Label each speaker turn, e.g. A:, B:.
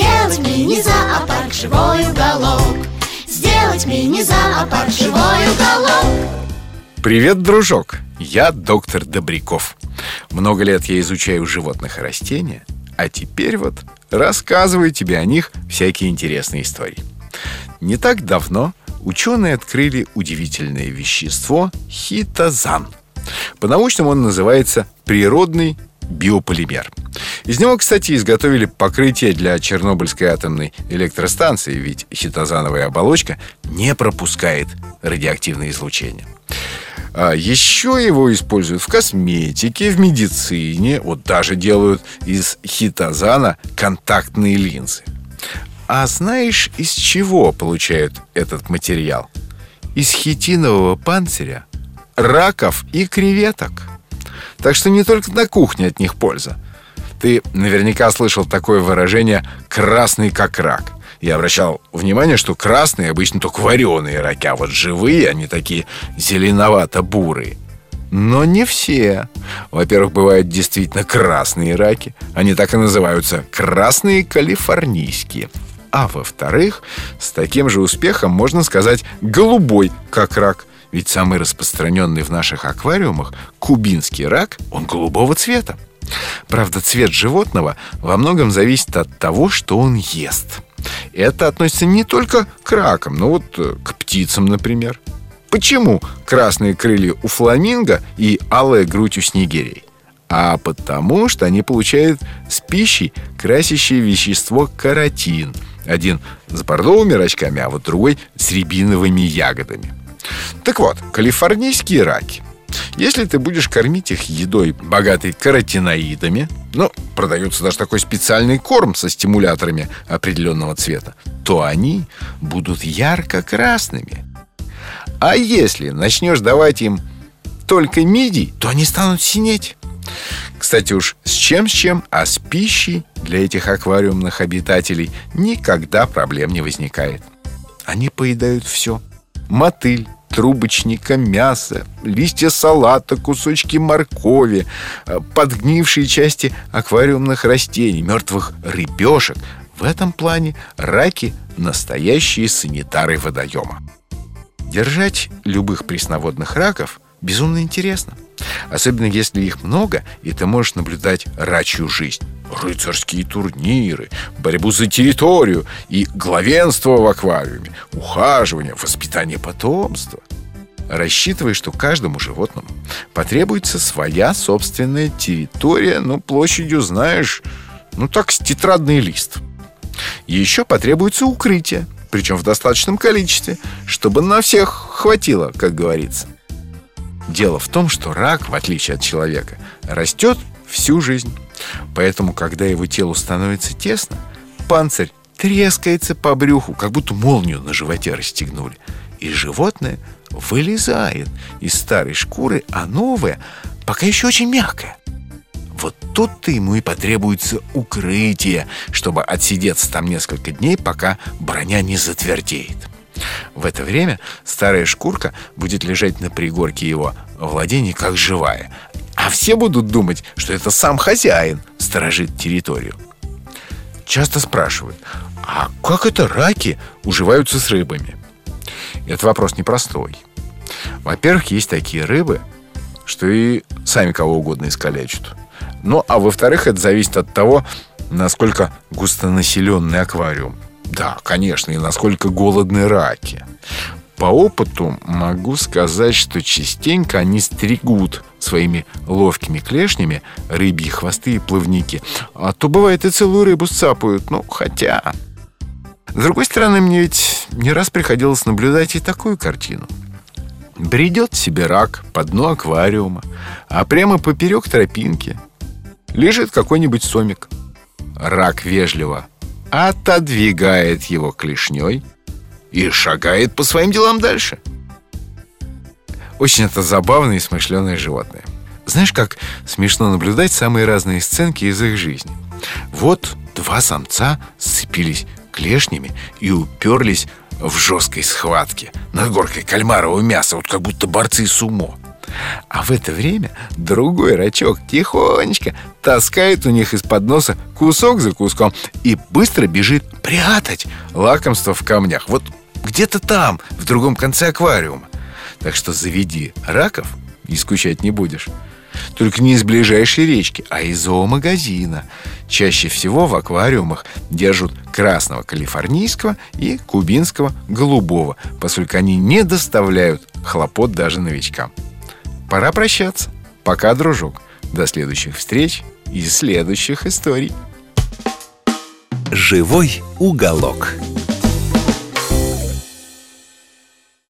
A: Сделать мини-зоопарк живой уголок Сделать мини-зоопарк живой уголок
B: Привет, дружок! Я доктор Добряков. Много лет я изучаю животных и растения, а теперь вот рассказываю тебе о них всякие интересные истории. Не так давно ученые открыли удивительное вещество хитозан. По-научному он называется природный биополимер. Из него, кстати, изготовили покрытие для Чернобыльской атомной электростанции, ведь хитозановая оболочка не пропускает радиоактивное излучение. А еще его используют в косметике, в медицине, вот даже делают из хитозана контактные линзы. А знаешь, из чего получают этот материал? Из хитинового панциря, раков и креветок. Так что не только на кухне от них польза. Ты наверняка слышал такое выражение «красный как рак». Я обращал внимание, что красные обычно только вареные раки, а вот живые они такие зеленовато-бурые. Но не все. Во-первых, бывают действительно красные раки. Они так и называются красные калифорнийские. А во-вторых, с таким же успехом можно сказать голубой, как рак. Ведь самый распространенный в наших аквариумах кубинский рак, он голубого цвета. Правда, цвет животного во многом зависит от того, что он ест. Это относится не только к ракам, но вот э, к птицам, например. Почему красные крылья у фламинго и алая грудь у снегирей? А потому, что они получают с пищей красящее вещество каротин. Один с бордовыми рачками, а вот другой с рябиновыми ягодами. Так вот, калифорнийские раки. Если ты будешь кормить их едой, богатой каротиноидами, ну, продается даже такой специальный корм со стимуляторами определенного цвета, то они будут ярко-красными. А если начнешь давать им только мидий, то они станут синеть. Кстати уж, с чем с чем, а с пищей для этих аквариумных обитателей никогда проблем не возникает. Они поедают все. Мотыль, трубочника, мясо, листья салата, кусочки моркови, э, подгнившие части аквариумных растений, мертвых рыбешек. В этом плане раки – настоящие санитары водоема. Держать любых пресноводных раков безумно интересно. Особенно если их много, и ты можешь наблюдать рачью жизнь. Рыцарские турниры, борьбу за территорию и главенство в аквариуме, ухаживание, воспитание потомства. Рассчитывай, что каждому животному потребуется своя собственная территория, ну, площадью, знаешь, ну, так, с тетрадный лист. Еще потребуется укрытие, причем в достаточном количестве, чтобы на всех хватило, как говорится. Дело в том, что рак, в отличие от человека, растет всю жизнь. Поэтому, когда его телу становится тесно, панцирь трескается по брюху, как будто молнию на животе расстегнули. И животное вылезает из старой шкуры, а новое пока еще очень мягкое. Вот тут-то ему и потребуется укрытие, чтобы отсидеться там несколько дней, пока броня не затвердеет. В это время старая шкурка будет лежать на пригорке его владения как живая. А все будут думать, что это сам хозяин сторожит территорию. Часто спрашивают, а как это раки уживаются с рыбами? Это вопрос непростой. Во-первых, есть такие рыбы, что и сами кого угодно искалечат. Ну, а во-вторых, это зависит от того, насколько густонаселенный аквариум. Да, конечно, и насколько голодны раки. По опыту могу сказать, что частенько они стригут своими ловкими клешнями рыбьи хвосты и плавники. А то бывает и целую рыбу сцапают. Ну, хотя... С другой стороны, мне ведь не раз приходилось наблюдать и такую картину. Бредет себе рак по дну аквариума, а прямо поперек тропинки лежит какой-нибудь сомик. Рак вежливо отодвигает его клешней и шагает по своим делам дальше. Очень это забавное и смышленое животное. Знаешь, как смешно наблюдать самые разные сценки из их жизни. Вот два самца сцепились клешнями и уперлись в жесткой схватке над горкой кальмарового мяса, вот как будто борцы сумо. А в это время другой рачок тихонечко таскает у них из-под носа кусок за куском и быстро бежит прятать лакомство в камнях. Вот где-то там, в другом конце аквариума. Так что заведи раков и скучать не будешь. Только не из ближайшей речки, а из зоомагазина. Чаще всего в аквариумах держат красного калифорнийского и кубинского голубого, поскольку они не доставляют хлопот даже новичкам. Пора прощаться. Пока, дружок. До следующих встреч и следующих историй.
C: Живой уголок.